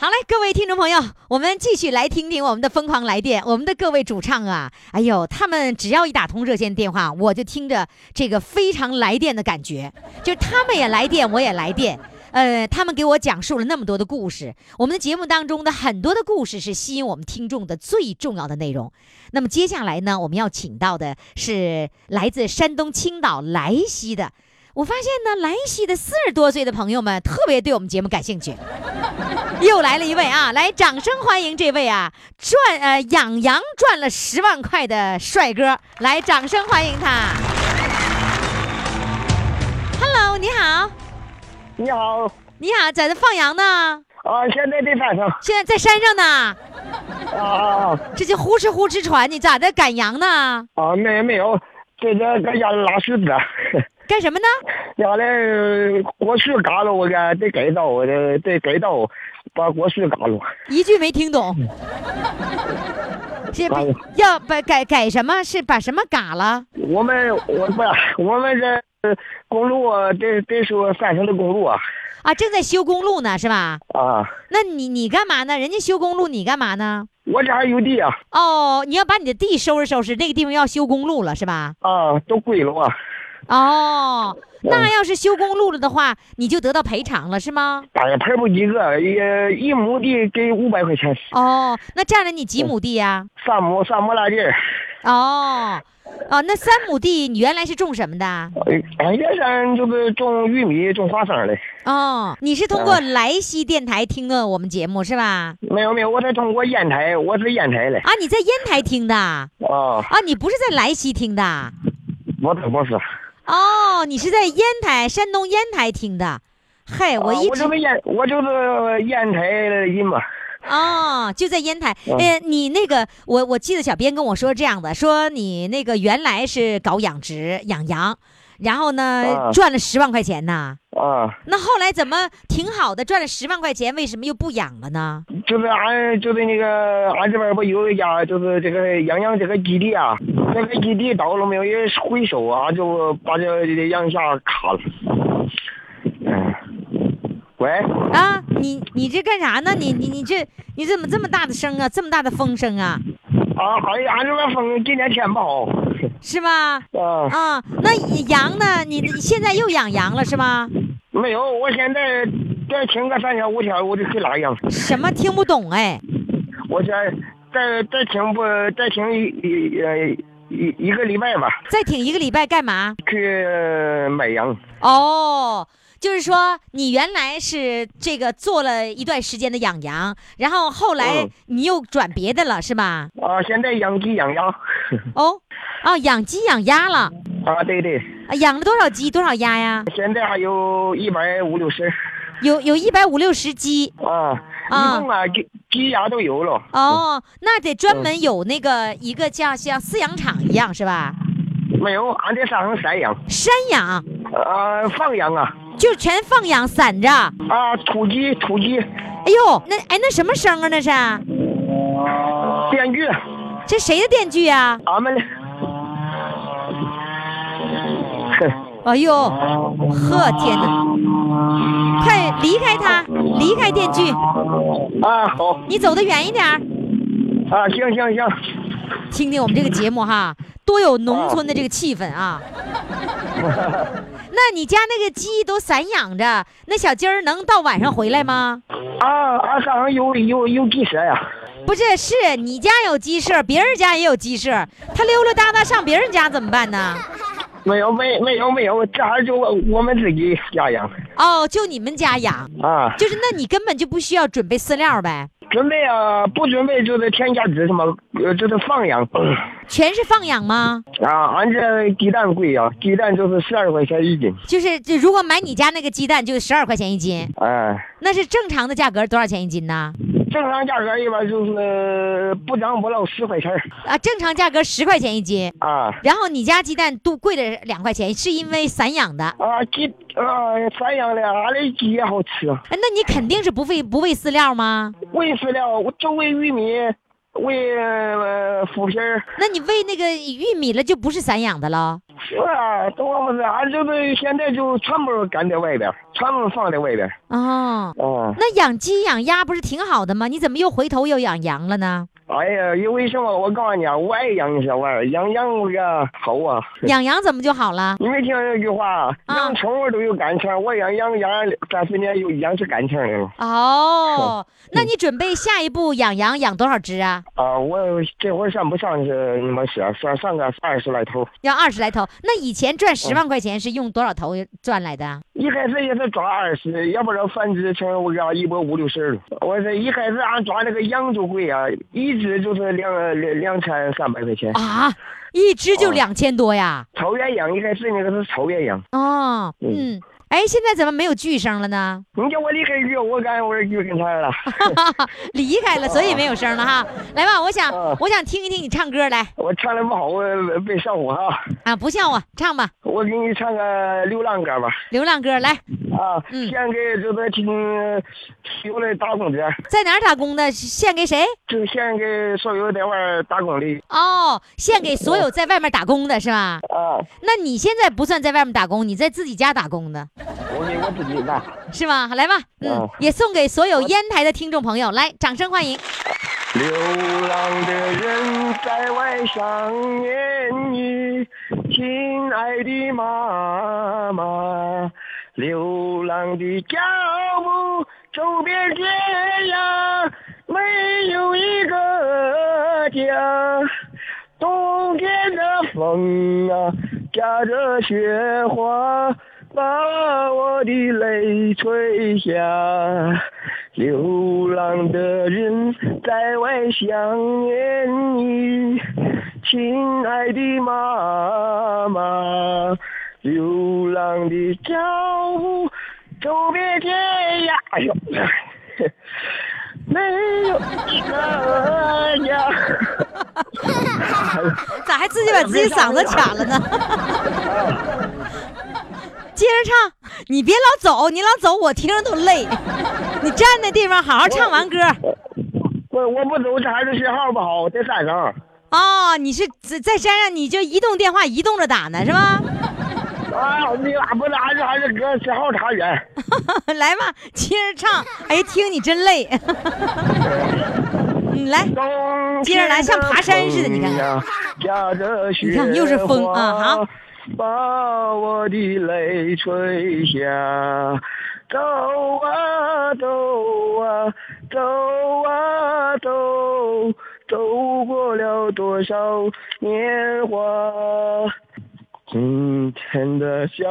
好嘞，各位听众朋友，我们继续来听听我们的疯狂来电。我们的各位主唱啊，哎呦，他们只要一打通热线电话，我就听着这个非常来电的感觉，就他们也来电，我也来电。呃，他们给我讲述了那么多的故事，我们的节目当中的很多的故事是吸引我们听众的最重要的内容。那么接下来呢，我们要请到的是来自山东青岛莱西的。我发现呢，莱西的四十多岁的朋友们特别对我们节目感兴趣。又来了一位啊，来，掌声欢迎这位啊，赚呃养羊赚了十万块的帅哥，来，掌声欢迎他。Hello，你好。你好。你好，在这放羊呢。啊，现在在山上。现在在山上呢。啊。这就呼哧呼哧传，你咋的赶羊呢？啊，没没有，在这在家拉柿子。干什么呢？家里果树嘎了，我给得改造，我得得改造，把果树嘎了。一句没听懂。是要把改改什么？是把什么嘎了？我们我不，我们这公路这这是山上的公路啊。啊，正在修公路呢，是吧？啊。那你你干嘛呢？人家修公路，你干嘛呢？我家还有地啊。哦，你要把你的地收拾收拾，那个地方要修公路了，是吧？啊，都归了啊。哦，那要是修公路了的话，你就得到赔偿了，是吗？哎呀赔不几个，一一亩地给五百块钱。哦，那占了你几亩地呀？三亩，三亩来地。哦，哦，那三亩地你原来是种什么的？哎，原先就是种玉米、种花生的。哦，你是通过莱西电台听的我们节目是吧？没有没有，我在通过烟台，我是烟台的。啊，你在烟台听的？啊。啊，你不是在莱西听的？我不不是。哦，你是在烟台，山东烟台听的，嗨，我一直我就是烟，我就是烟台的人嘛。哦，就在烟台。哎，你那个，我我记得小编跟我说这样的，说你那个原来是搞养殖养羊，然后呢赚了十万块钱呢。啊。那后来怎么挺好的，赚了十万块钱，为什么又不养了呢？就是俺就是那个俺这边不有一家就是这个养羊这个基地啊。那个基地到了没有？也回收啊，就把这羊下卡了。嗯，喂。啊，你你这干啥呢？你你你这你怎么这么大的声啊？这么大的风声啊？啊，好像，俺这边风今天天不好。是吗？啊。啊，那羊呢？你现在又养羊了是吗？没有，我现在再停个三天五天，我就去拉羊。什么听不懂哎？我再再再停不再停一呃。一一个礼拜吧，再停一个礼拜干嘛？去买羊。哦，就是说你原来是这个做了一段时间的养羊，然后后来你又转别的了，是吧？啊，现在养鸡养鸭。哦，哦，养鸡养鸭了。啊，对对。啊，养了多少鸡多少鸭呀？现在还有一百五六十。有有一百五六十鸡。啊。一共啊，鸡鸡鸭都有了。哦，那得专门有那个一个叫像饲养场一样是吧？没有，俺在山上山养。山养？呃，放羊啊。就全放养散着。啊，土鸡，土鸡。哎呦，那哎那什么声啊？那是？电锯。这谁的电锯啊？俺们的。哎呦，呵天哪！快离开他，离开电锯。啊，好。你走得远一点。啊，行行行。听听我们这个节目哈，多有农村的这个气氛啊。那你家那个鸡都散养着，那小鸡儿能到晚上回来吗？啊，俺山上有有有鸡舍呀。不是，是你家有鸡舍，别人家也有鸡舍，它溜溜达达上别人家怎么办呢？没有没没有没有，这还就我我们自己家养哦，就你们家养，啊。就是那你根本就不需要准备饲料呗，准备啊，不准备就是添加值什么，呃，就是放养。全是放养吗？啊，俺这鸡蛋贵啊、鸡蛋就是十二块钱一斤。就是就如果买你家那个鸡蛋就十二块钱一斤，哎，那是正常的价格多少钱一斤呢？正常价格一般就是不涨不落十块钱儿啊，正常价格十块钱一斤，啊然后你家鸡蛋都贵了两块钱，是因为散养的。啊鸡啊散养的，俺的鸡也好吃。哎，那你肯定是不喂不喂饲料吗？喂饲料，我就喂玉米，喂呃麸皮儿。那你喂那个玉米了，就不是散养的了。是啊，都不是，俺就是现在就全部赶在外边，全部放在外边。哦，哦，那养鸡养鸭不是挺好的吗？你怎么又回头又养羊了呢？哎呀，因为什么？我告诉你啊，我爱养这玩意儿，养羊那个好啊。养羊怎么就好了？你没听那句话？啊养宠物都有感情，我养羊养三四年有养出感情来了。哦，那你准备下一步养羊养多少只啊？啊，我这会儿算不上是那么些，算上个二十来头。要二十来头。那以前赚十万块钱是用多少头赚来的？一开始也是抓二十，要不然繁殖成我讲一百五六十了。我是一开始俺抓那个羊就贵啊，一只就是两两两千三百块钱。啊，一只就哦两千多呀！草原羊一开始那个是草原羊，哦，嗯，哎，现在怎么没有巨声了呢？你叫我离开鱼，我感觉我鱼跟他了。离开了，所以没有声了哈。来吧，我想嗯我想听一听你唱歌来我唱的不好，我别笑我哈。啊，不笑我，唱吧，我给你唱个流浪歌吧。流浪歌来，啊，嗯献给就是听有的打工的，在哪儿打工的？献给谁？就献给所有在外打工的哦，献给所有在外面打工的是吧？啊。那你现在不算在外面打工，你在自己家打工的我给我自己干。是吗？来吧，嗯哦，也送给所有烟台的听众朋友，来，掌声欢迎。流浪的人在外想念你，亲爱的妈妈。流浪的脚步走遍天涯，没有一个家。冬天的风啊，夹着雪花，把我的泪吹下。流浪的人在外想念你，亲爱的妈妈。流浪的脚步走遍天涯，哎呦，没有一个家。咋还自己把自己嗓子卡了呢？接着唱，你别老走，你老走我听着都累。你站那地方好好唱完歌。我我不走，这还是信号不好，在山上。哦，你是在在山上，你就移动电话移动着打呢是吧？啊，你俺不是俺这还是搁信号差远。来吧，接着唱。哎呀，听你真累。嗯，来，接着来像爬山似的你看你看又是风啊好把我的泪吹下。走啊走啊走啊走，走过了多少年华。今天的笑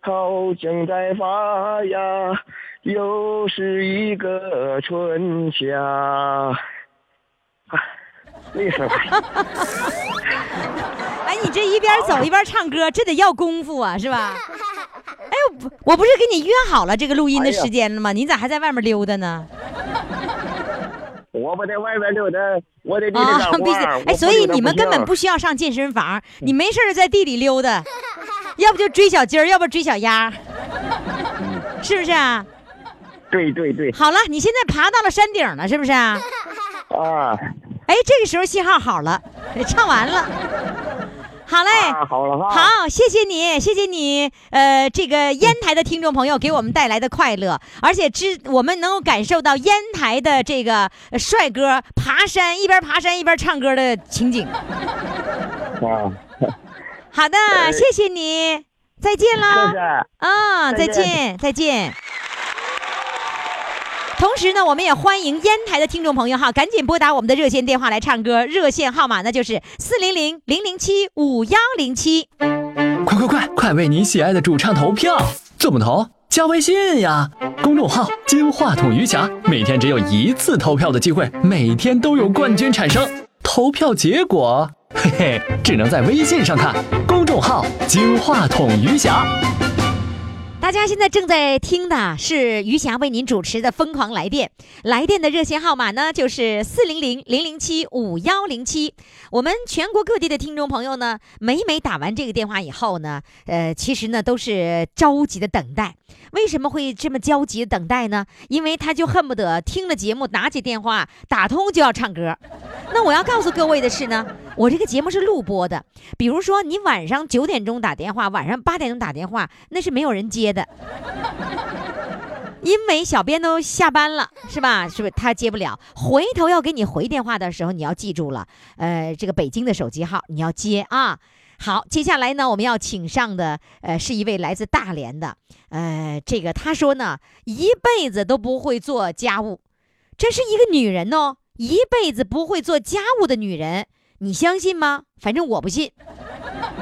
好像在发芽，又是一个春夏。累死了。哎，你这一边走一边唱歌，这得要功夫啊，是吧？哎，我不我不是跟你约好了这个录音的时间了吗？你咋还在外面溜达呢？我不在外边溜达，我得地里啊干，活必须儿。哎，所以你们根本不不需要上健身房，你没事儿在地里溜达，要不就追小鸡儿，要不追小鸭，是不是啊？对对对好了，你现在爬到了山顶了，是不是啊？啊哎，这个时候信号好了，唱完了。好嘞，啊，好了哈。好，谢谢你，谢谢你，呃，这个烟台的听众朋友给我们带来的快乐，而且知我们能够感受到烟台的这个呃帅哥爬山一边爬山一边唱歌的情景。啊，好的，谢谢你，再见是啦？啊，再再见见，再见。同时呢，我们也欢迎烟台的听众朋友哈，赶紧拨打我们的热线电话来唱歌，热线号码呢就是四零零零零七五幺零七。快快快，快为你喜爱的主唱投票！怎么投？加微信呀，公众号“金话筒余霞”，每天只有一次投票的机会，每天都有冠军产生。投票结果，嘿嘿，只能在微信上看。公众号“金话筒余霞”。大家现在正在听的是余霞为您主持的《疯狂来电》，来电的热线号码呢就是四零零零零七五幺零七。我们全国各地的听众朋友呢，每每打完这个电话以后呢，呃，其实呢都是着急的等待。为什么会这么焦急的等待呢？因为他就恨不得听了节目，拿起电话打通就要唱歌。那我要告诉各位的是呢，我这个节目是录播的。比如说你晚上九点钟打电话，晚上八点钟打电话，那是没有人接的。因为小编都下班了，是吧？是不是他接不了？回头要给你回电话的时候，你要记住了，呃，这个北京的手机号你要接啊。好，接下来呢，我们要请上的呃是一位来自大连的，呃，这个他说呢，一辈子都不会做家务，这是一个女人哦，一辈子不会做家务的女人，你相信吗？反正我不信。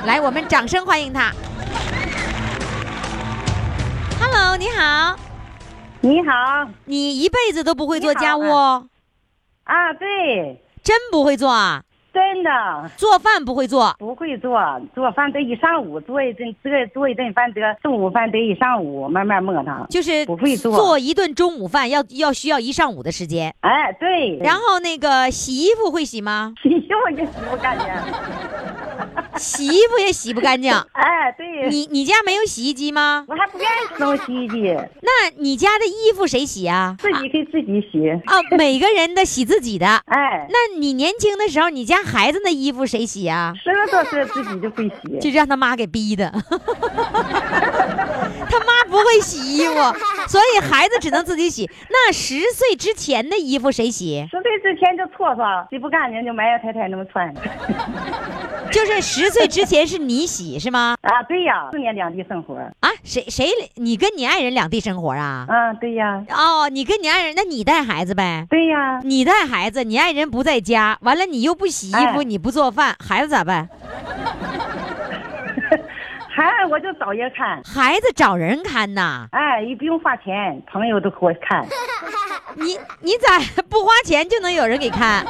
来，我们掌声欢迎她。Hello，你好，你好你一辈子都不会做家务哦，啊，对，真不会做啊？真的做饭不会做，不会做，做饭得一上午，做一顿这做一顿饭得中午饭得一上午，慢慢磨它。就是不会做做一顿中午饭要要需要一上午的时间。哎，对，然后那个洗衣服会洗吗？洗衣服就洗不干净。洗衣服也洗不干净。哎，对，你你家没有洗衣机吗？我还不愿意弄洗衣机，那你家的衣服谁洗啊？自己给自己洗。啊，每个人的洗自己的。哎，那你年轻的时候，你家孩子的衣服谁洗啊？十个多岁自己就会洗。就让他妈给逼的。他妈不会洗衣服，所以孩子只能自己洗。那十岁之前的衣服谁洗？十岁之前就搓搓，洗不干净就埋汰太太那么穿。就是十岁之前是你洗是吗？啊，对呀，四年两地生活。啊，谁谁你跟你爱人两地生活啊？嗯，对呀，哦，你跟你爱人，那你带孩子呗？对呀，你带孩子，你爱人不在家，完了你又不洗衣服，哎你不做饭，孩子咋办？孩子我就找人看。孩子找人看呐？哎，也不用花钱，朋友都给我看。你你咋 不花钱就能有人给看？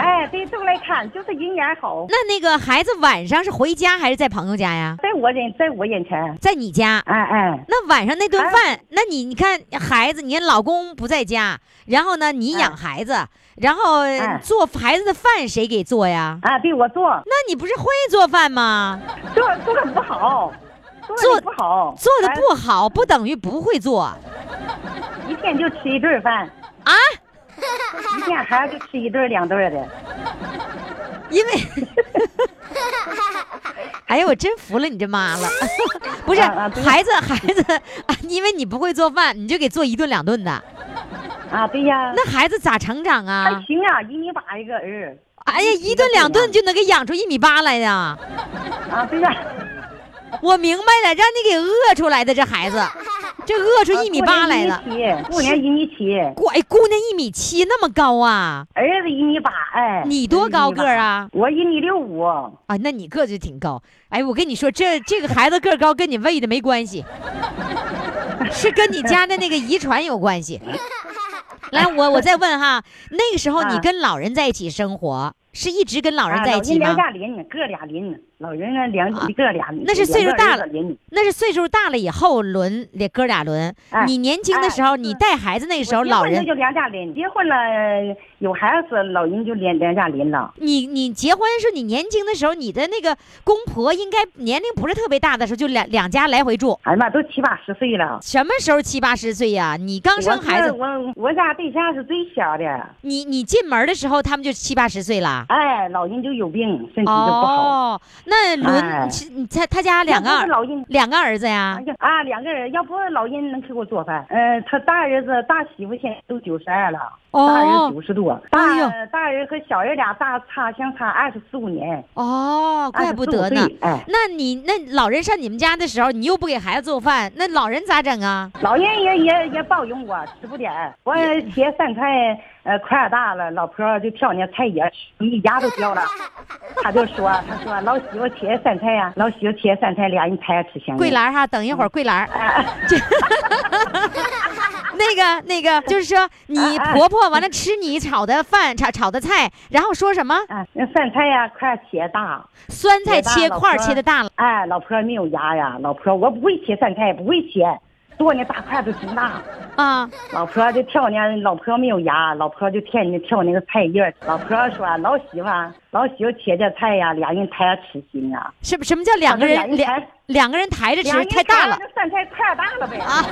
哎，对，都来看，就是人缘好，那那个孩子晚上是回家还是在朋友家呀？在我眼，在我眼前。在你家。哎哎，那晚上那顿饭，那你你看孩子，你看老公不在家，然后呢你养孩子，然后哎。做孩子的饭谁给做呀？啊，对我做，那你不是会做饭吗？做做的不好，做做的不好，做的不好不等于不会做。哎，一天就吃一顿饭，啊，一天孩子就吃一顿两顿的。因为，哎呀，我真服了你这妈了，不是孩子孩子，啊因为你不会做饭，你就给做一顿两顿的，啊，对呀，那孩子咋成长还啊？行啊，一米八一个儿。哎呀，一顿两顿就能给养出一米八来呀，啊，对呀，我明白了，让你给饿出来的这孩子，这饿出一米八来了。了，姑娘一米七，哎，姑娘一米七那么高啊？儿子一米八，哎，你多高个儿啊？我一米六五，啊，那你个子挺高。哎，我跟你说，这这个孩子个高跟你喂的没关系，是跟你家的那个遗传有关系。来，我我再问哈，那个时候你啊跟老人在一起生活，是一直跟老人啊在一起吗老人两？家邻，哥俩邻，老人啊两啊一个俩，那是岁数大了那是岁数大了以后轮俩哥俩轮。哎你年轻的时候，哎你带孩子那个时候，老人就两家邻，结婚了有孩子，老人就两两家邻了。你你结婚是你年轻的时候，你的那个公婆应该年龄不是特别大的时候，就两两家来回住。哎呀妈，都七八十岁了。什么时候七八十岁呀？你刚生孩子，我我我家对象是最小的，你你进门的时候，他们就七八十岁了。哎，老人就有病，身体就不好。哦，那轮哎。你他他家两个儿要不是老人两个儿子呀？啊，两个人，要不老人能给我做饭。呃，他大儿子、大媳妇现在都九十二了，哦。大儿子九十多，大、哎呦。大人和小人俩大差相差二十四五年，哦，怪不得呢。哎，那你那老人上你们家的时候，你又不给孩子做饭，那老人咋整啊？老人也也也包容我，吃不点。我切饭菜，呃，块儿大了，老婆就挑那菜叶吃，一牙都掉了。他就说，他说老媳妇切酸菜呀、老媳妇切酸菜，俩人才吃香。桂兰哈，等一会儿桂兰 那个那个，就是说你婆婆完了吃你炒的饭炒炒的菜，然后说什么啊，那酸菜呀，块儿切大。酸菜切块儿切的大了，哎，老婆没有牙呀，老婆我不会切酸菜，不会切，剁那大块子挺大。啊，老婆就挑呢，老婆没有牙，老婆就天天挑那个菜叶。老婆说老媳妇儿，老媳妇切点菜呀，俩人抬着吃行啊。什么什么叫两个人两两个人抬着吃太大了抬着酸菜块儿大了呗。啊？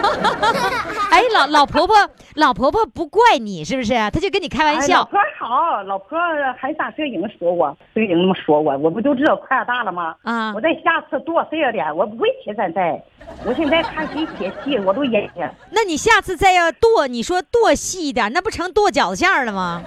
哎，老老婆婆老婆婆不怪你是不是？她就跟你开玩哎老婆好，老婆还上摄影说我，摄影那么说我，我不就知道块大了吗？啊我再下次多碎了点，我不会切酸菜。我现在看谁切细，我都忍着。那你下次再要剁，你说剁细一点，那不成剁饺子馅了吗？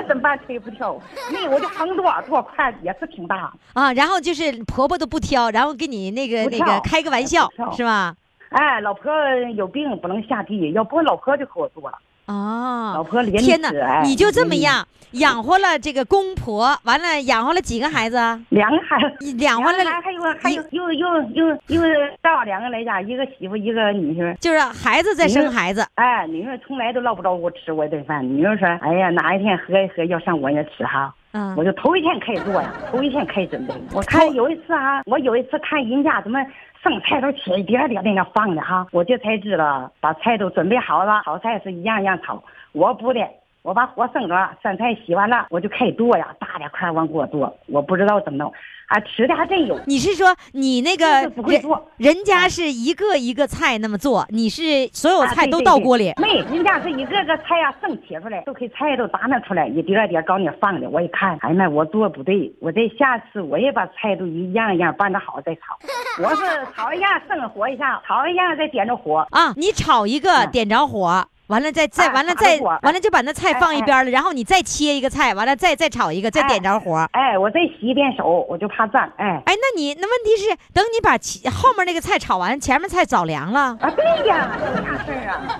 那怎么办？推不挑，那我就横多多块也是挺大。啊，然后就是婆婆都不挑，然后跟你那个那个开个玩笑是吧？哎，老婆有病不能下地，要不老婆就给我做了。哦，老婆连天哪你就这么连样养活了这个公婆，完了养活了几个孩子啊？两个孩子，养活了两个还有还有又又又又到两个来家，一个媳妇一个女婿。就是孩子在生孩子，哎，女儿从来都捞不着我吃我一顿饭。女儿说：“哎呀，哪一天喝一喝要上我那吃哈。”嗯我就头一天开始做呀，头一天开始准备。我看有一次啊，我有一次看人家怎么剩菜都切一点点在那放的哈，我这才知道把菜都准备好了，炒菜是一样一样炒。我不的，我把火生着，酸菜洗完了，我就开始剁呀，大点块往锅剁。我不知道怎么弄，啊，吃的还真有。你是说你那个人不会做人家是一个一个菜那么做，你是所有啊菜都对对对倒锅里？没，人家是一个个菜呀、生切出来，都给菜都打那出来，一点点搞那放的。我一看，哎呀妈，我做不对，我这下次我也把菜都一样一样拌的好再炒。我是炒一下生火一下，炒一下再点着火。啊，你炒一个嗯点着火，完了再再啊完了再完了就把那菜放一边了，然后你再切一个菜，完了再再炒一个，再哎点着火。哎，我再洗一遍手，我就怕脏。哎，哎，那你那问题是，等你把其后面那个菜炒完，前面菜早凉了。啊，对呀，这啥事儿啊？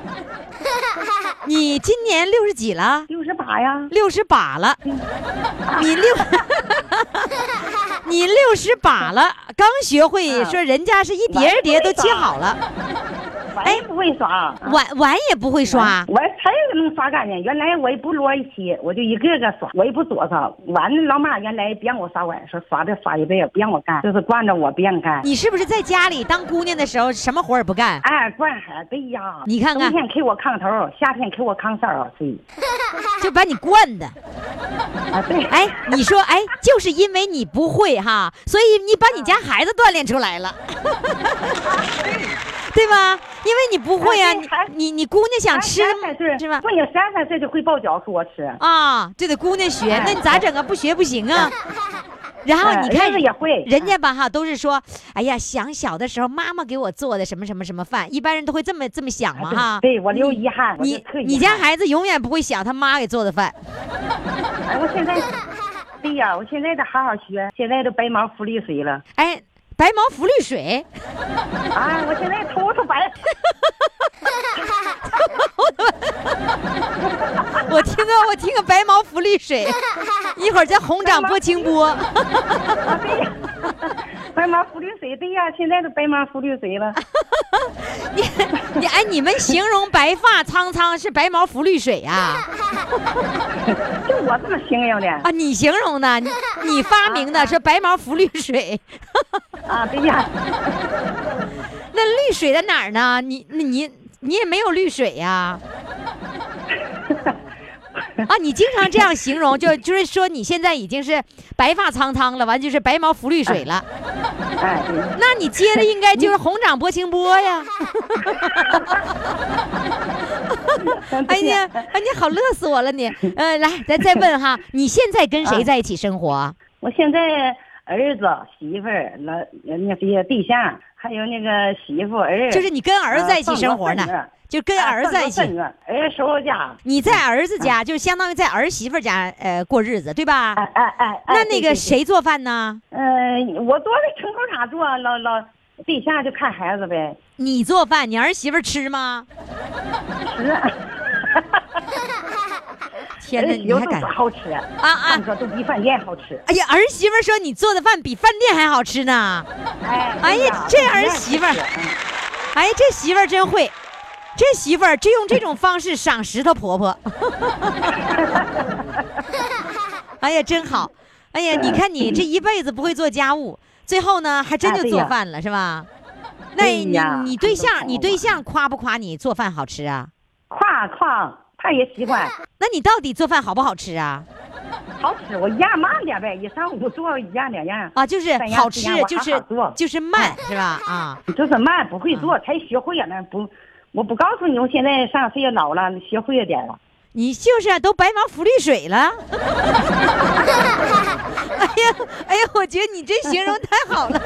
你今年六十几了？六十八呀，六十八了，你六，你六十八了，刚学会啊说人家是一碟一碟都切好了，碗也不会刷。碗碗也不会刷。我才能刷干净。原来我也不摞一起，我就一个个刷，我也不左上。碗老妈原来不让我刷碗，说刷这刷一辈子不让我干，就是惯着我不让干。你是不是在家里当姑娘的时候什么活儿也不干？哎，惯孩对呀。你看看冬天给我炕头，夏天给我炕梢儿睡。就把你惯的。啊，对。哎，你说，哎，就是因为你不会哈，所以你把你家孩子锻炼出来了，对吧？因为你不会呀、哎对还你你你姑娘想吃是吧？不，你三三岁就会包饺给我吃。啊，就得姑娘学，哎那你咋整啊？不学不行啊。然后哎你看人家吧哈都是说，哎呀，想小的时候妈妈给我做的什么什么什么饭，一般人都会这么这么想嘛哈。对对我留遗憾你你家孩子永远不会想他妈给做的饭。哎，我现在，对呀，我现在得好好学，现在都白毛浮绿水了。哎，白毛浮绿水，啊，我现在头发白。我听个我听个白毛浮绿水，一会儿再红掌拨清波。啊，对呀，白毛浮绿水，对呀，现在都白毛浮绿水了。你 你 哎，你们形容白发苍苍是白毛浮绿水呀、就我这么形容的。啊？你形容的，你你发明的是白毛浮绿水，啊，对呀，那绿水在哪儿呢？你那你你也没有绿水呀、啊，你经常这样形容，就就是说你现在已经是白发苍苍了，完就是白毛浮绿水了。哎，那你接的应该就是红掌拨清波呀。哎呀，哎，你好乐死我了你。呃，来，咱再问哈，你现在跟谁在一起生活？我现在儿子、媳妇儿、那那些对象，还有那个媳妇儿，就是你跟儿子在一起呃生活呢就跟儿子在一起。孙女儿叔家，你在儿子家，就相当于在儿媳妇家呃过日子，对吧？哎哎哎，哎那那个？谁做饭呢？嗯，我坐在城头上坐，老老对象就看孩子呗，你做饭，你儿媳妇吃吗？吃。天哪，你还敢说好吃啊啊饭说都比饭店好吃。哎呀，儿媳妇说你做的饭比饭店还好吃呢。哎哎呀这儿媳妇儿哎，这媳妇儿真会，这媳妇儿就用这种方式赏识她婆婆。哎呀，真好。哎呀，你看你这一辈子不会做家务，最后呢还真就做饭了，是吧？那你你对象你对象夸不夸你做饭好吃啊？夸夸，他也喜欢，那你到底做饭好不好吃啊？好吃。我一样慢点呗，一上午做一样两样，啊，就是好吃就是就是慢，是吧？啊，就是慢不会做，才学会了呢。不，我不告诉你，我现在上岁数老了，学会了点了。你就是啊都白忙浮绿水了。哎呀，哎呀，我觉得你这形容太好了。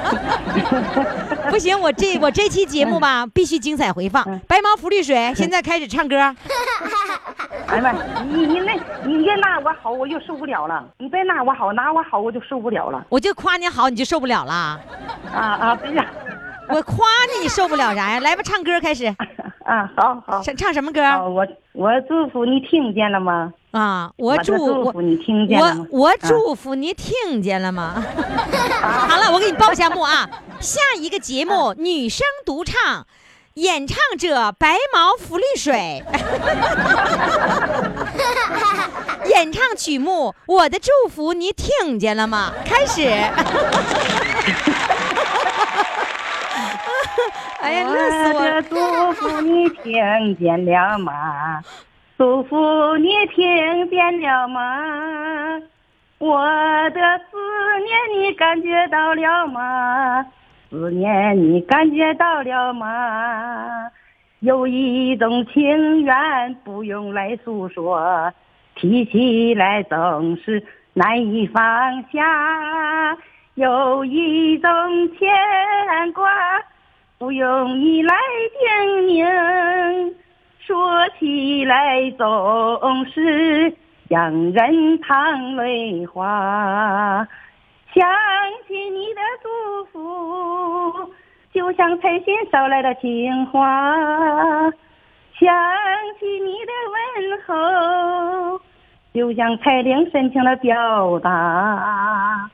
不行，我这我这期节目吧，必须精彩回放。白毛浮绿水，现在开始唱歌。哎呀妈，你你那，你越拿我好，我就受不了了。你别拿我好，拿我好我就受不了了。我就夸你好，你就受不了了。啊啊，对呀，我夸你，你受不了啥呀？来吧，唱歌开始。啊，好好。唱唱什么歌？我我祝福你听见了吗？啊，我祝我祝福你听见了吗我我祝福你听见了吗？好了，我给你报一下幕啊，下一个节目女生独唱。演唱者白毛浮绿水，演唱曲目《我的祝福》，你听见了吗？开始。哎呀，乐死我了！的祝福你听见了吗？祝福你听见了吗？我的思念你感觉到了吗？思念你感觉到了吗？有一种情缘不用来诉说，提起来总是难以放下。有一种牵挂。不用你来叮咛，说起来总是让人淌泪花。想起你的祝福，就像彩信捎来的情话；想起你的问候，就像彩铃深情的表达。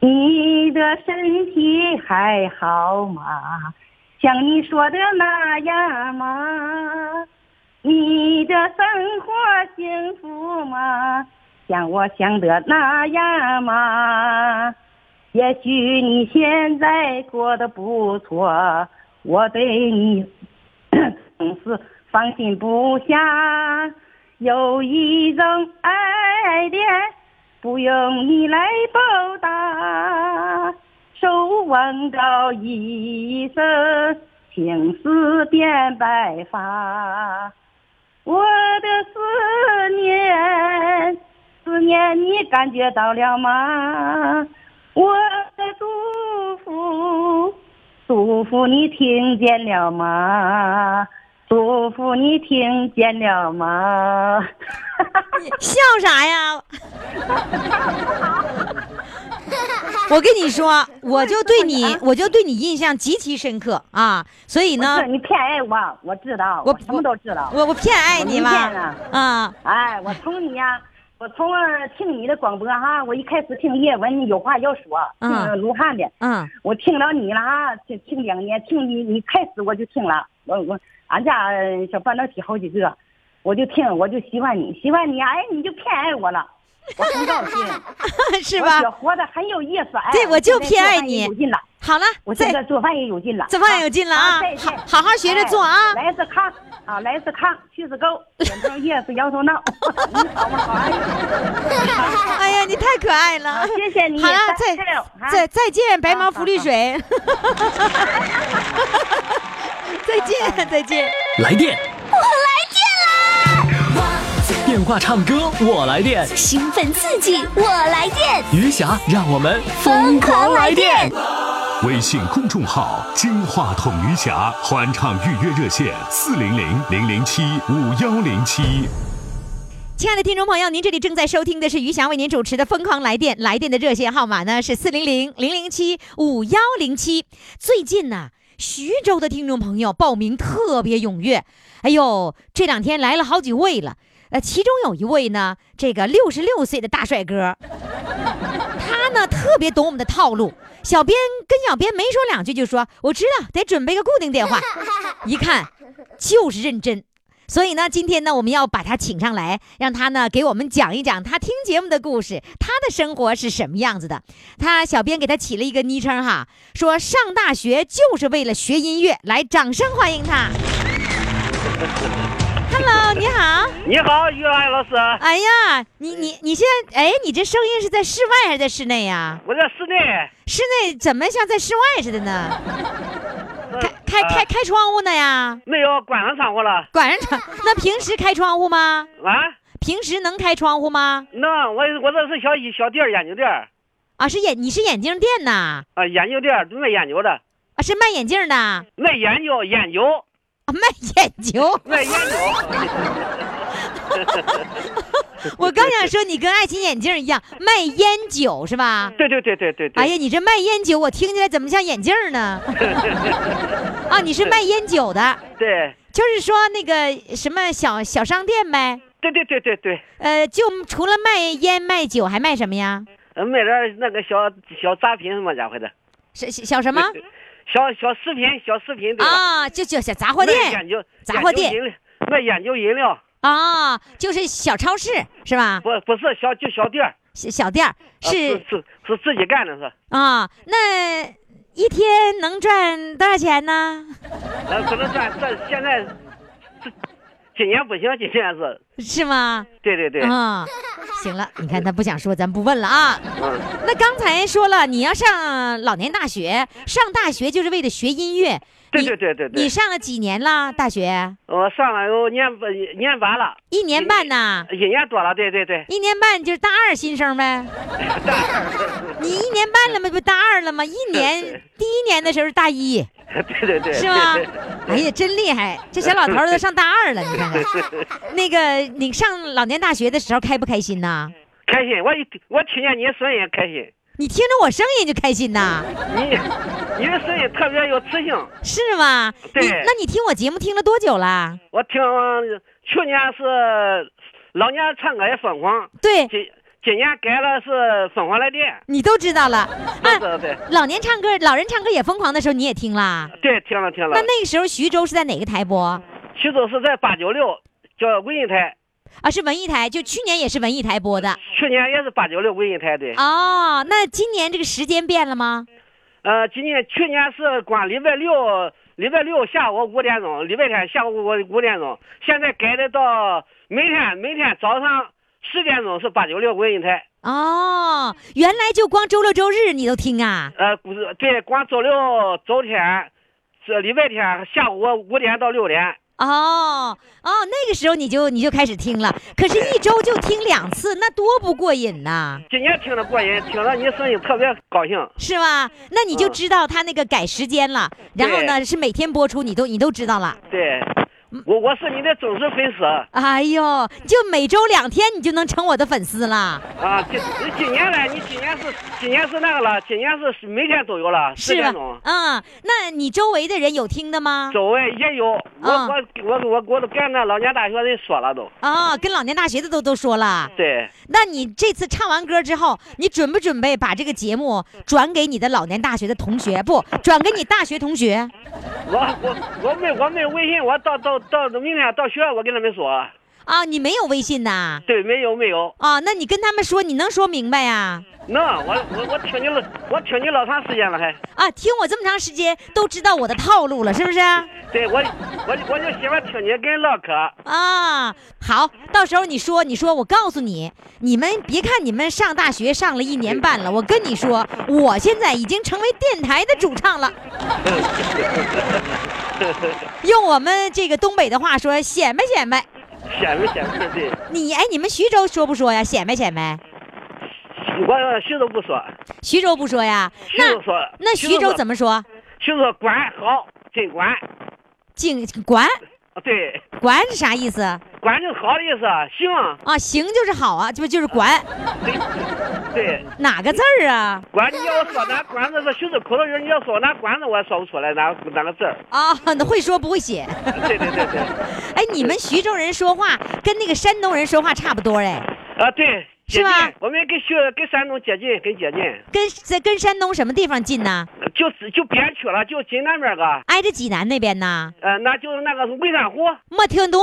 你的身体还好吗？像你说的那样吗？你的生活幸福吗？像我想的那样吗？也许你现在过得不错，我对你总是放心不下。有一种爱恋，不用你来报答。守望到一生，青丝变白发。我的思念，思念你感觉到了吗？我的祝福，祝福你听见了吗？祝福你听见了吗？笑啥呀？我跟你说，我就对你，我就对你印象极其深刻啊！所以呢你偏爱我，我知道，我我什么都知道。我我偏爱你我吗？啊，哎，我从你呀、我从呃听你的广播哈，我一开始听叶文，你有话要说，听嗯卢汉的，嗯，我听到你了啊，听听两年，听你你开始我就听了，我我俺家呃小半导体好几个，我就听，我就喜欢你，喜欢你，哎，你就偏爱我了，我很高兴，是吧我？活得很有意思，哎，对我就偏爱你有劲了，好了，我现再在做饭也有劲了，做饭也有劲了啊好好学着做啊哎来自炕啊，来自炕，去自沟，点头叶子摇头闹，你好好？哎哎呀，你太可爱了，谢谢你好了，再再再见，白毛浮绿水。再见，再见。来电，我来电话唱歌我来电，兴奋刺激，我来电，余霞让我们疯狂来电。微信公众号“金话筒余霞”欢唱预约热线：四零零零零七五幺零七。亲爱的听众朋友，您这里正在收听的是余霞为您主持的《疯狂来电》，来电的热线号码呢是四零零零零七五幺零七。最近呢，徐州的听众朋友报名特别踊跃，哎呦，这两天来了好几位了。呃，其中有一位呢，这个六十六岁的大帅哥，他呢特别懂我们的套路。小编跟小编没说两句就说：“我知道，得准备个固定电话。”一看就是认真。所以呢，今天呢，我们要把他请上来，让他呢给我们讲一讲他听节目的故事，他的生活是什么样子的。他小编给他起了一个昵称哈，说上大学就是为了学音乐，来，掌声欢迎他。Hello，你好。你好，于海老师。哎呀，你你你现在，哎，你这声音是在室外还是在室内呀？我在室内。室内怎么像在室外似的呢？开开开开窗户呢呀？没有，关上窗户了。关上窗，那平时开窗户吗？啊？平时能开窗户吗？能，我我这是小小店眼镜店。啊，是眼你是眼镜店呐？啊，眼镜店卖眼镜的。啊，是卖眼镜的。卖研究研究。啊，卖眼究。卖烟酒。我刚想说，你跟爱情眼镜一样卖烟酒是吧？对对对对对。哎呀，你这卖烟酒，我听起来怎么像眼镜呢？啊，你是卖烟酒的？对。就是说那个什么小小商店呗？对对对对对。呃，就除了卖烟卖酒，还卖什么呀？呃，卖点那个小小杂品什么家伙的。小小什么？小小食品，小食品对啊，就就小杂货店。研究杂货店。卖研究饮料。啊，就是小超市是吧？不，不是小，就小店儿。小小店儿是是是自己干的是。啊，那一天能赚多少钱呢？呃，可能赚这现在，今年不行，今年是。是吗？对对对。嗯，行了，你看他不想说，咱不问了啊。嗯。那刚才说了，你要上老年大学，上大学就是为了学音乐。对对对对对，你上了几年了大学？我上了有年半年半了，一年半呐？一年多了，对对对。一年半就是大二新生呗。大二。你一年半了吗？不大二了吗？一年第一年的时候是大一。对对对。是吗？哎呀，真厉害！这小老头都上大二了，你看看。那个，你上老年大学的时候开不开心呐？开心，我我听见你声音开心。你听着我声音就开心呐！你你的声音特别有磁性，是吗？对。那你听我节目听了多久了？我听去年是老年唱歌也疯狂，对。今今年改了是疯狂来电，你都知道了。对对对。老年唱歌，老人唱歌也疯狂的时候你也听了？对，听了听了。那那个时候徐州是在哪个台播？徐州是在八九六，叫文艺台。啊，是文艺台，就去年也是文艺台播的。去年也是八九六文艺台的。哦，那今年这个时间变了吗？呃，今年去年是光礼拜六，礼拜六下午五点钟，礼拜天下午五五点钟，现在改的到每天每天早上十点钟是八九六文艺台。哦，原来就光周六周日你都听啊？呃，不是，对，光周六周天，这礼拜天下午五点到六点。哦哦，那个时候你就你就开始听了，可是，一周就听两次，那多不过瘾呐！今年听着过瘾，听了你声音特别高兴，是吧？那你就知道他那个改时间了，然后呢是每天播出，你都你都知道了。对。我我是你的忠实粉丝。哎呦，就每周两天，你就能成我的粉丝了。啊，今今年呢？你今年是今年是那个了？今年是每天都有了，十点钟。嗯，那你周围的人有听的吗？周围也有，我我我我我都跟那老年大学的人说了都。啊，跟老年大学的都都说了。对。那你这次唱完歌之后，你准不准备把这个节目转给你的老年大学的同学？不，转给你大学同学。我我我没我没微信，我到到到明天到学校我跟他们说。啊，你没有微信呐？对，没有没有。啊，那你跟他们说，你能说明白呀？能，我我我听你了，我听你老长时间了还。啊，听我这么长时间，都知道我的套路了，是不是？对，我我我就喜欢听你跟人唠嗑。啊，好，到时候你说你说，我告诉你，你们别看你们上大学上了一年半了，我跟你说，我现在已经成为电台的主唱了。用我们这个东北的话说，显摆显摆。显摆显摆，对，你哎，你们徐州说不说呀？显摆显摆？我徐州不说，徐州不说呀？那徐州说，那徐州怎么？说？徐州说管好，真管，尽管对，管是啥意思管就是好的意思，行，啊？行就是好啊，就就是管 对，哪个字儿啊？管你要我说哪管子是徐州口头语，你要说哪管子我也说不出来哪哪个字儿，啊，那会说不会写。对对对对，哎，你们徐州人说话跟那个山东人说话差不多哎，啊对，接是吧？近，我们跟学跟山东接近，跟接近，跟在跟山东什么地方近呢？就是就边区了，就济南边儿个，挨着济南那边呢？呃，那就是那个微山湖，没听懂，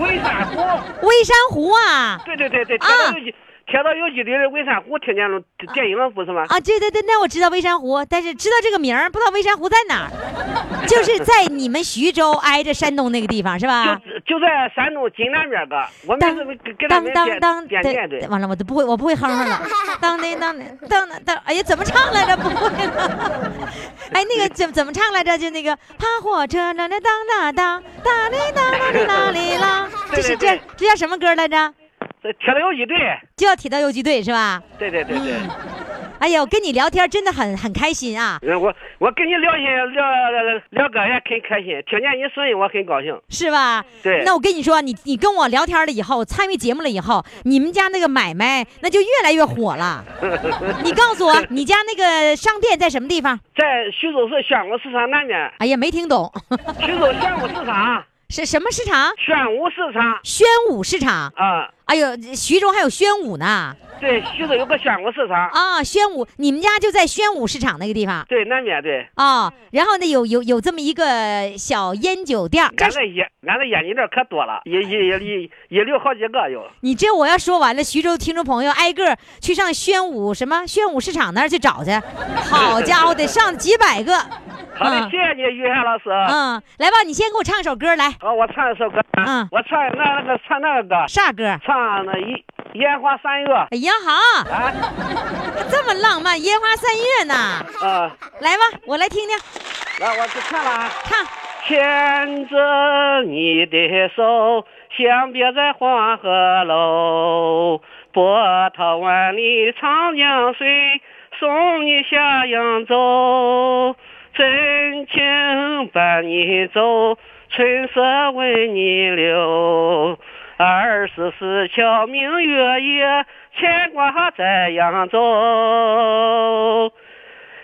微山湖，微山湖啊。对对对对，啊铁道有几铁道有几里的微山湖，听见了电影了不是吗？啊，对对对，那我知道微山湖，但是知道这个名儿，不知道微山湖在哪儿，就是在你们徐州挨着山东那个地方是吧？就就在山东济南边儿个，我们跟当当当，边界对。完了我都不会，我不会哼哼了。当当当当当当，哎呀，怎么唱来着？不会了。哎，那个怎怎么唱来着？就那个爬火车那那当当当当哩当当哩啦 哩啦，这是这这叫什么歌来着？这铁道游击队，就叫铁道游击队是吧？对对对对。哎呀，我，跟你聊天真的很很开心啊，嗯，我我跟你聊天聊聊聊个也很开心，听见你声音我很高兴。是吧？对那我跟你说，你你跟我聊天了以后，参与节目了以后，你们家那个买卖那就越来越火了。你告诉我，你家那个商店在什么地方？在徐州市宣武市场南边，哎呀，没听懂，徐州宣武市场，是什么市场？宣武市场宣武市场。啊，哎呦，徐州还有宣武呢。对，徐州有个宣武市场，啊，宣武，你们家就在宣武市场那个地方对，南边对。啊。然后呢，有有有这么一个小烟酒店俺那烟，俺这烟酒店可多了，一一一一溜好几个有。你这我要说完了，徐州听众朋友挨个去上宣武什么宣武市场那儿去找去，好家伙得上几百个。好的，嗯谢谢你，于海老师。嗯，来吧，你先给我唱首歌来，好，我唱一首歌。嗯我唱那那个唱那个歌，啥歌？唱那一烟花三月哎呀好，啊这么浪漫，烟花三月呢。啊，来吧，我来听听，来我去唱了啊。唱。牵着你的手，相别在黄鹤楼。波涛万里长江水，送你下扬州。真情伴你走，春色为你留。二十四桥明月夜，牵挂在扬州。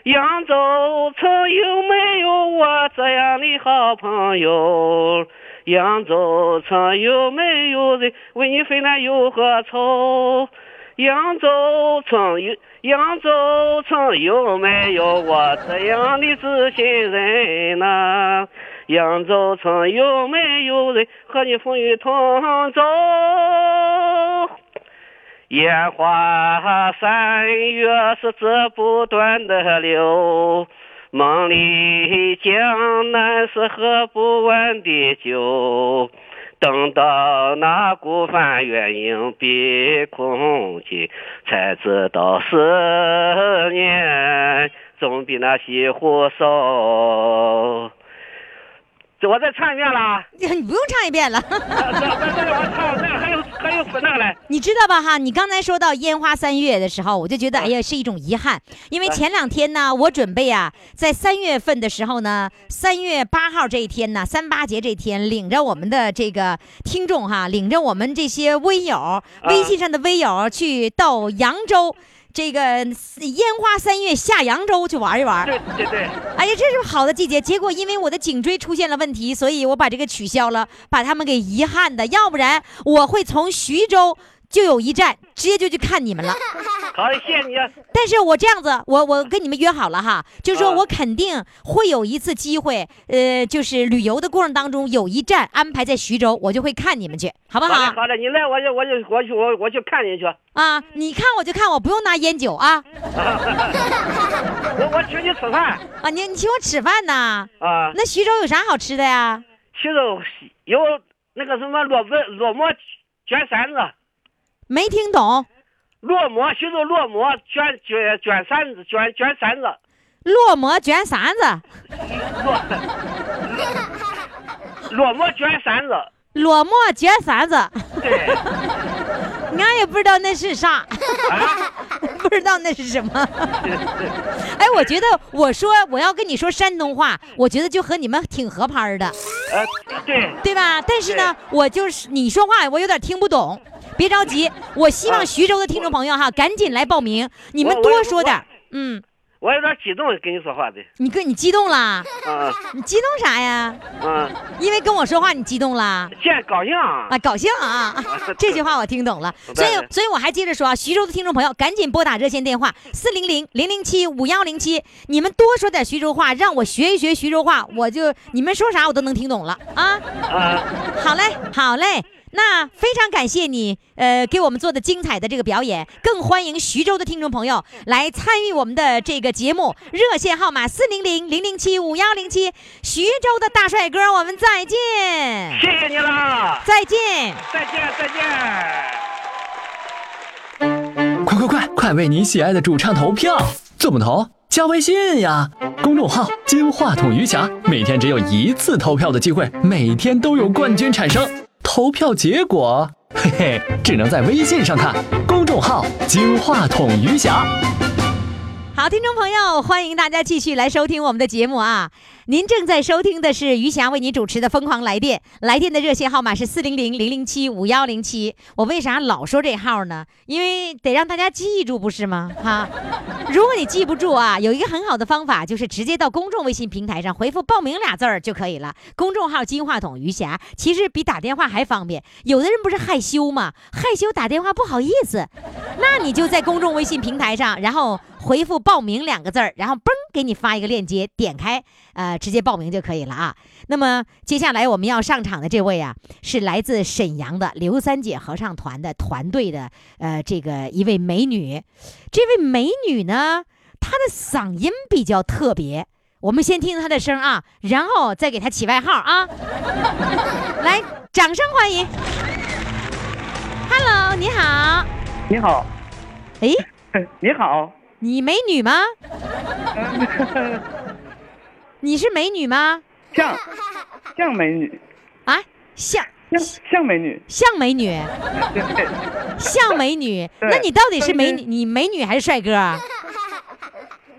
扬州曾有没有我这样的好朋友？扬州曾有没有人为你分担忧和愁？扬州城有扬州城有没有我这样的知心人呢？扬州城有没有人和你风雨同舟？烟花三月是这不断的流，梦里江南是喝不完的酒。等到那孤帆远影碧空尽，才知道思念总比那西湖少。这我再唱一遍了。你不用唱一遍了，这这这我唱那还你知道吧？哈，你刚才说到烟花三月的时候，我就觉得哎呀是一种遗憾，因为前两天呢，我准备啊，在三月份的时候呢，三月八号这一天呢，三八节这一天，领着我们的这个听众哈，领着我们这些微友，微信上的微友去到扬州。这个烟花三月下扬州去玩一玩，对对对，哎呀，这是好的季节。结果因为我的颈椎出现了问题，所以我把这个取消了，把他们给遗憾的。要不然我会从徐州就有一站，直接就去看你们了。好，谢谢你。但是我这样子，我我跟你们约好了哈，就是说啊我肯定会有一次机会，呃，就是旅游的过程当中有一站安排在徐州，我就会看你们去，好不好？好的好的，你来我就我就我去我我去看你去。啊，你看我就看我，不用拿烟酒啊 我我请你吃饭啊，你你请我吃饭呢？啊。那徐州有啥好吃的呀？徐州有那个什么落文落馍卷馓子，没听懂。落馍徐州落馍卷卷卷扇子卷卷扇子，落馍卷扇子，落落馍卷扇子，落寞卷扇 子，对，俺也不知道那是啥，不知道那是什么。哎，我觉得我说我要跟你说山东话，我觉得就和你们挺合拍的，呃，对，对吧？但是呢，我就是你说话我有点听不懂，别着急，我希望徐州的听众朋友哈，赶紧来报名，你们多说点。嗯，我有点激动跟你说话的，你跟你激动啦？啊你激动啥呀？啊，因为跟我说话你激动啦？现在高兴啊啊，高兴啊！这句话我听懂了，所以所以我还接着说啊，徐州的听众朋友赶紧拨打热线电话四零零零零七五幺零七，你们多说点徐州话，让我学一学徐州话，我就你们说啥我都能听懂了啊！啊，好嘞，好嘞。那非常感谢你，呃，给我们做的精彩的这个表演，更欢迎徐州的听众朋友来参与我们的这个节目，热线号码四零零零零七五幺零七，徐州的大帅哥，我们再见，谢谢你了，再见。再见再见。快快快，快为你喜爱的主唱投票！怎么投？加微信呀，公众号“金话筒余霞”，每天只有一次投票的机会，每天都有冠军产生。投票结果，嘿嘿，只能在微信上看。公众号“金话筒余霞”。好，听众朋友，欢迎大家继续来收听我们的节目啊！您正在收听的是余霞为您主持的《疯狂来电》，来电的热线号码是四零零零零七五幺零七。我为啥老说这号呢？因为得让大家记住，不是吗？哈，如果你记不住啊，有一个很好的方法，就是直接到公众微信平台上回复“报名”俩字儿就可以了。公众号“金话筒余霞”，其实比打电话还方便。有的人不是害羞吗？害羞打电话不好意思，那你就在公众微信平台上，然后回复“报名”两个字儿，然后嘣给你发一个链接，点开，呃，直接报名就可以了啊。那么接下来我们要上场的这位啊，是来自沈阳的刘三姐合唱团的团队的，呃，这个一位美女。这位美女呢，她的嗓音比较特别。我们先听听她的声啊，然后再给她起外号啊。来，掌声欢迎。Hello，你好。你好，哎，你好，你美女吗？你是美女吗？像像美女，啊，像像像美女，像美女，像美女。那你到底是美女？你美女还是帅哥啊？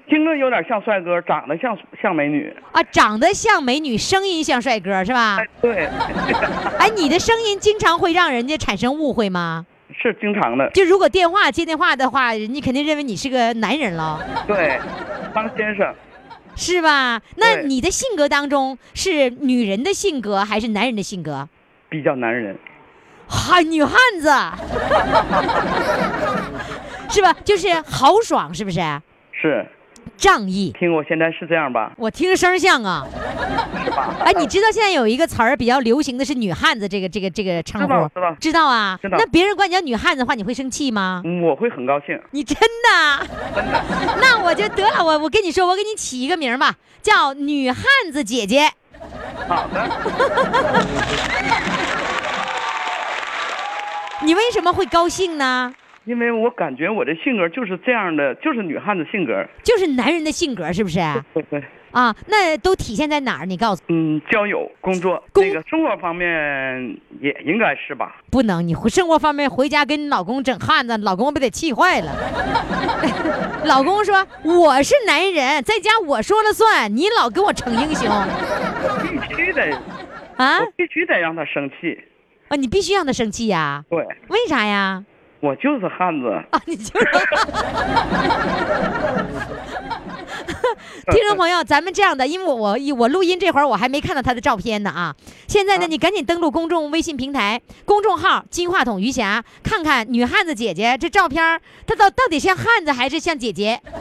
听着有点像帅哥，长得像像美女，啊，长得像美女，声音像帅哥是吧哎？，对，哎，你的声音经常会让人家产生误会吗？是经常的，就如果电话接电话的话，人家肯定认为你是个男人了，对，当先生，是吧？那你的性格当中是女人的性格还是男人的性格？比较男人，哈，女汉子，是吧？就是豪爽，是不是？是，仗义。听我现在是这样吧？我听声像啊，哎，你知道现在有一个词儿比较流行的是“女汉子”这个这个这个称呼，知道知道知道啊？知道那别人管你叫女汉子的话，你会生气吗？嗯我会很高兴，你真的？那我就得了，我我跟你说，我给你起一个名儿吧，叫女汉子姐姐。好的，你为什么会高兴呢？因为我感觉我的性格就是这样的，就是女汉子性格，就是男人的性格，是不是？对对，啊，那都体现在哪儿？你告诉我，嗯，交友、工作，工那个生活方面也应该是吧？不能，你回生活方面回家跟你老公整汉子，老公不得气坏了。老公说我是男人，在家我说了算，你老跟我逞英雄必须得，啊必须得让他生气，啊！你必须让他生气呀、对为啥呀？我就是汉子。啊，你就是。听众朋友，咱们这样的，因为我我我录音这会儿我还没看到他的照片呢啊！现在呢，你赶紧登录公众微信平台公众号“金话筒余霞”，看看女汉子姐姐这照片儿，她到到底像汉子还是像姐姐？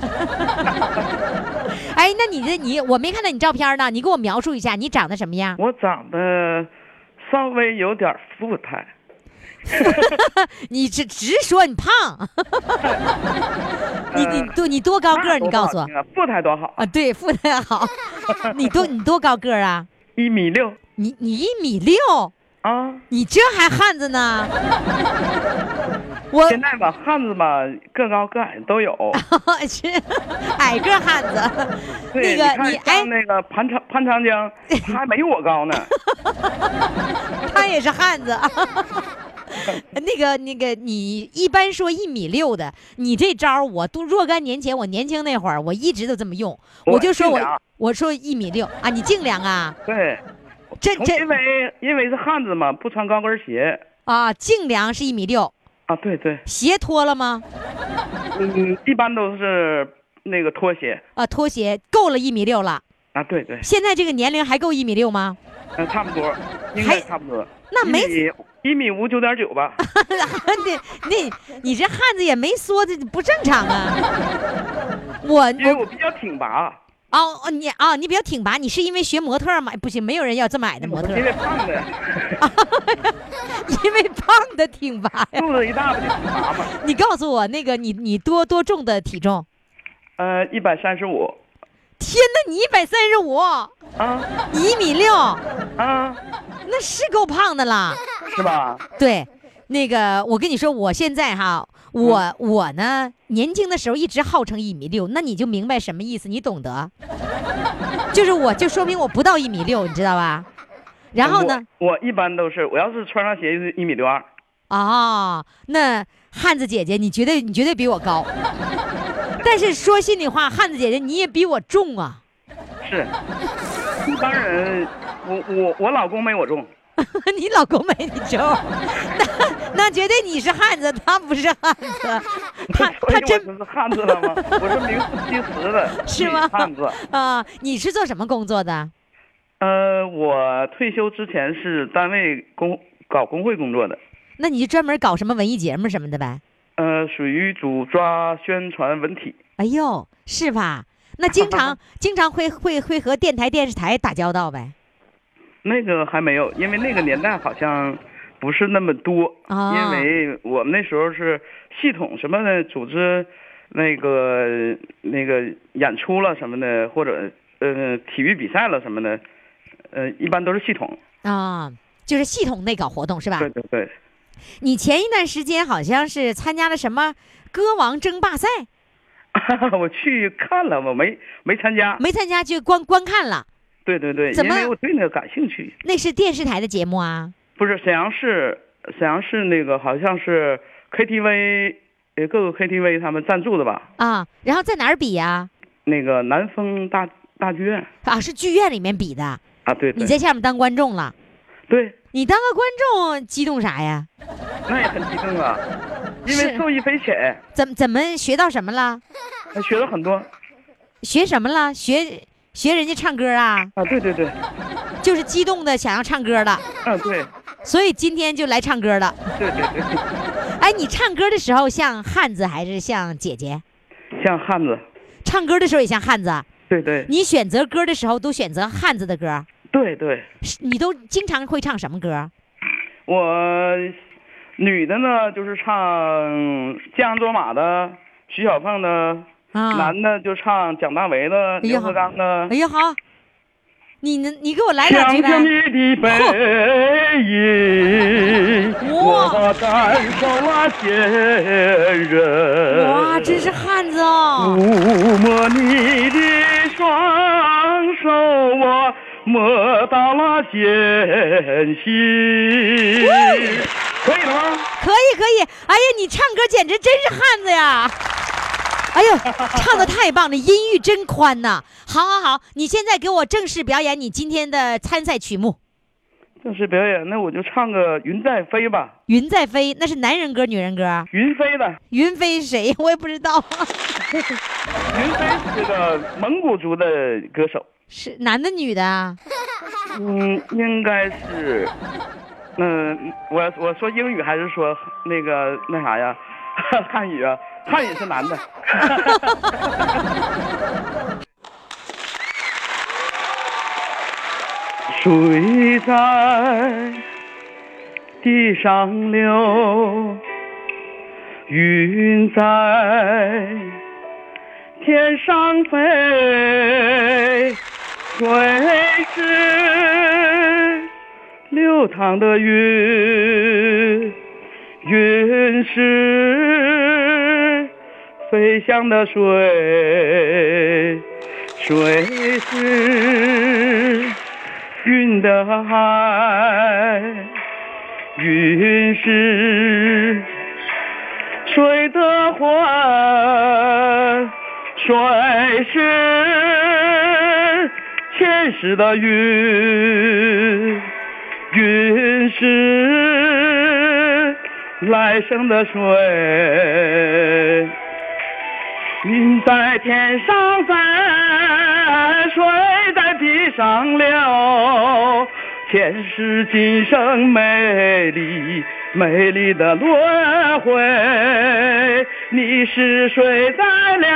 哎，那你的你我没看到你照片呢，你给我描述一下，你长得什么样？我长得稍微有点富态，你直直说你胖，你你多你多高个儿？你告诉我。我，富态多好，啊，对，富态好。你多你多高个儿啊？一米六你你一米六，啊，你这还汉子呢？我现在吧，汉子吧，个高个矮都有。是矮个汉子。那个看你哎，那个潘长潘长江，他还没我高呢。他也是汉子。那个那个，你一般说一米六的，你这招儿我都若干年前我年轻那会儿，我一直都这么用，我我就说我我说一米六啊，你净量啊，对，这这因为因为是汉子嘛，不穿高跟鞋啊净量是一米六，啊。对对，鞋脱了吗？嗯，一般都是那个拖鞋啊，拖鞋够了一米六了。啊。对对，现在这个年龄还够一米六吗？嗯，差不多，应该差不多。那没一米五九点九吧。你你你这汉子也没缩这不正常啊！我我因为我比较挺拔，哦哦你啊你比较挺拔，你是因为学模特吗？不行，没有人要这么矮的模特，因为胖的，因为胖的挺拔呀。肚子一大不就挺拔吗？你告诉我那个你你多多重的体重？呃，一百三十五天哪，你一百三十五，啊你一米六，啊，那是够胖的啦。是吧？对，那个我跟你说，我现在哈，我、我呢，年轻的时候一直号称一米六，那你就明白什么意思，你懂得？就是我就说明我不到一米六，你知道吧？然后呢？我？我一般都是，我要是穿上鞋是一米六二。哦，那汉子姐姐，你绝对你绝对比我高。但是说心里话，汉子姐姐你也比我重啊。是，一般人，我我我老公没我重。你老公没你重，那那绝对你是汉子，他不是汉子，他他真就是汉子了吗？我是名副其实的是吗？汉子。啊，你是做什么工作的？呃，我退休之前是单位工搞工会工作的，那你就专门搞什么文艺节目什么的呗？呃，属于主抓宣传文体。哎呦，是吧？那经常 经常会会会和电台电视台打交道呗？那个还没有，因为那个年代好像不是那么多，啊因为我们那时候是系统什么的组织，那个那个演出了什么的，或者呃体育比赛了什么的，呃，一般都是系统。啊，就是系统内搞活动是吧？对对对，你前一段时间好像是参加了什么歌王争霸赛，我去看了，我没没参加。没参加就观观看了，对对对，怎么为我对那个感兴趣。那是电视台的节目啊。不是沈阳市，沈阳市那个好像是 KTV，呃，各个 KTV 他们赞助的吧？啊，然后在哪儿比呀、那个南丰大大剧院啊？是剧院里面比的，啊，对对你在下面当观众了。对，你当个观众激动啥呀？那也很激动啊，因为受益匪浅，怎么怎么学到什么了？学了很多学什么了？学学人家唱歌啊？啊，对对对，就是激动的想要唱歌了，啊对所以今天就来唱歌了。对对对，哎，你唱歌的时候像汉子还是像姐姐？像汉子，唱歌的时候也像汉子。对对你选择歌的时候都选择汉子的歌，对对，你都经常会唱什么歌？我女的呢就是唱《江洋卓玛》的徐小凤的，啊，男的就唱蒋大为的、哎呀刘德刚的哎。呀好，你呢？你给我来两句呗。你的背影，哇我感受了坚韧。哇，真是汉子哦！抚摸你的双手，我摸到了艰辛。可以了吗？可以可以，哎呀，你唱歌简直真是汉子呀！哎呦，唱的太棒了，音域真宽呐！好好好，你现在给我正式表演你今天的参赛曲目正式表演，那我就唱个《云在飞》吧。《云在飞》，那是男人歌、女人歌？云飞的，云飞是谁？我也不知道，云飞是个蒙古族的歌手。是男的女的啊？嗯，应该是，嗯，我我说英语还是说那个那啥呀？汉语啊，汉语是男的。水在地上流，云在天上飞。水是流淌的云，云是飞翔的水，水是云的海，云是水的魂，水是前世的云，云是来生的水。云在天上飞，水在地上流，前世今生美丽美丽的轮回。你是水在流，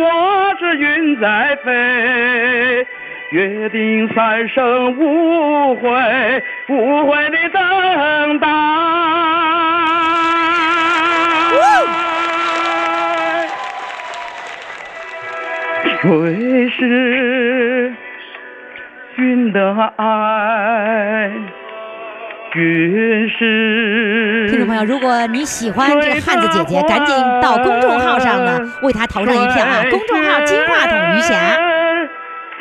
我是云在飞，约定三生无悔，无悔的等待。水是云的爱，云是。听众朋友，如果你喜欢这个汉子姐姐，赶紧到公众号上呢为她投上一票啊！公众号“金话筒余霞”，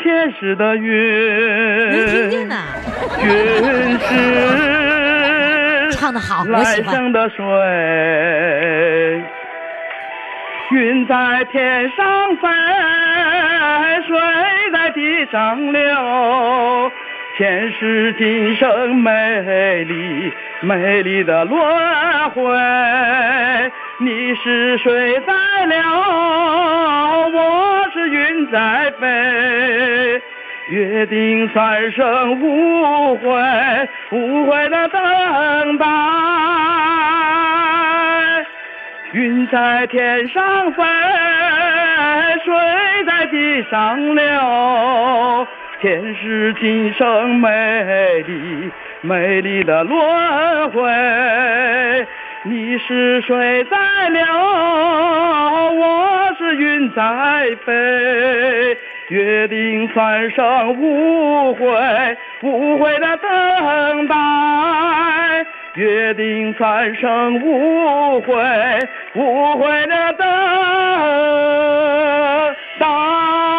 天使的云，能听见呢。云是唱得好，我来喜欢。生的水，云在天上飞，水在地上流，前世今生美丽美丽的轮回。你是水在流，我是云在飞。约定三生无悔，无悔的等待。云在天上飞，水在地上流，前世今生美丽美丽的轮回。你是水在流，我是云在飞。约定三生无悔，无悔的等待。约定三生无悔，无悔的等待。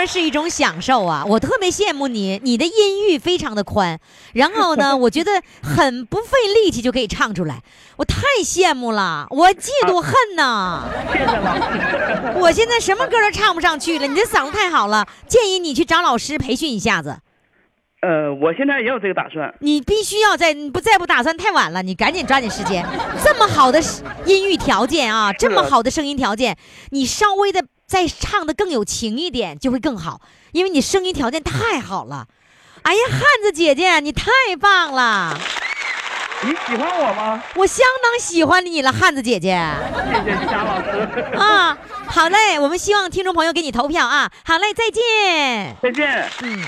歌是一种享受啊！我特别羡慕你，你的音域非常的宽，然后呢，我觉得很不费力气就可以唱出来，我太羡慕了，我嫉妒恨呐！谢谢了。我现在什么歌都唱不上去了，你这嗓子太好了，建议你去找老师培训一下子。呃，我现在也有这个打算。你必须要在，你不再不打算太晚了，你赶紧抓紧时间。这么好的音域条件啊，这么好的声音条件，你稍微的再唱的更有情一点就会更好，因为你声音条件太好了。哎呀，汉子姐姐，你太棒了，你喜欢我吗？我相当喜欢你了，汉子姐姐。谢谢佳老师。啊，好嘞，我们希望听众朋友给你投票啊。好嘞，再见。再见。嗯。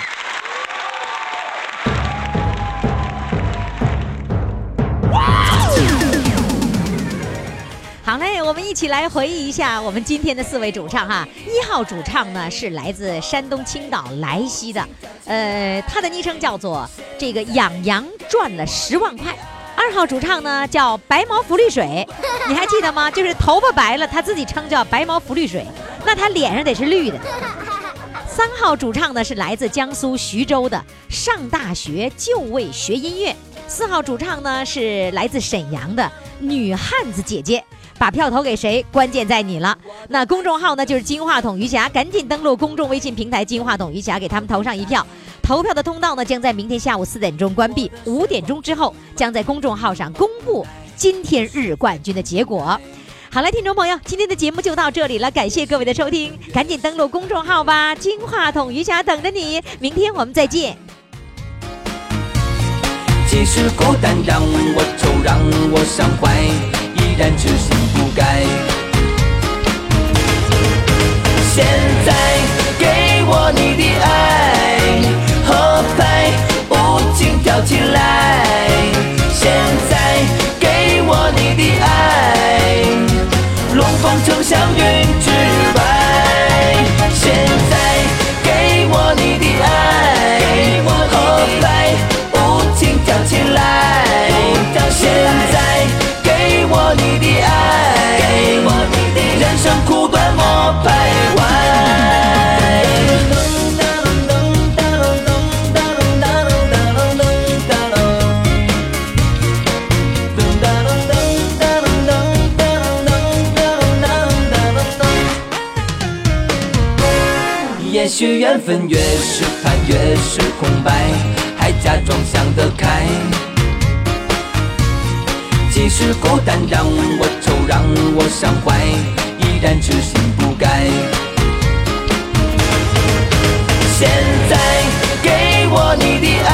好嘞，我们一起来回忆一下我们今天的四位主唱哈。一号主唱呢是来自山东青岛莱西的，呃，他的昵称叫做这个养羊赚了十万块。二号主唱呢叫白毛浮绿水，你还记得吗？就是头发白了，他自己称叫白毛浮绿水，那他脸上得是绿的。三号主唱呢是来自江苏徐州的，上大学就为学音乐。四号主唱呢是来自沈阳的女汉子姐姐。把票投给谁，关键在你了。那公众号呢就是金话筒余霞，赶紧登录公众微信平台金话筒余霞，给他们投上一票。投票的通道呢将在明天下午四点钟关闭，五点钟之后将在公众号上公布今天日冠军的结果。好了，听众朋友，今天的节目就到这里了，感谢各位的收听，赶紧登录公众号吧，金话筒余霞等着你，明天我们再见。即使孤单让我愁，让我伤怀，依然痴心不该。现在给我你的爱，越是看越是空白，还假装想得开。即使孤单让我愁，让我伤怀，依然痴心不改。现在给我你的爱，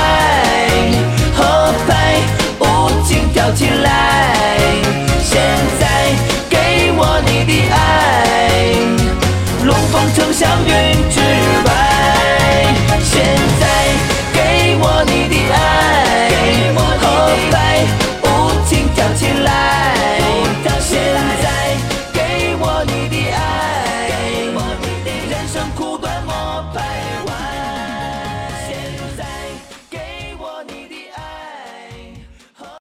合拍舞情跳起来。现在给我你的爱，龙凤呈祥云，之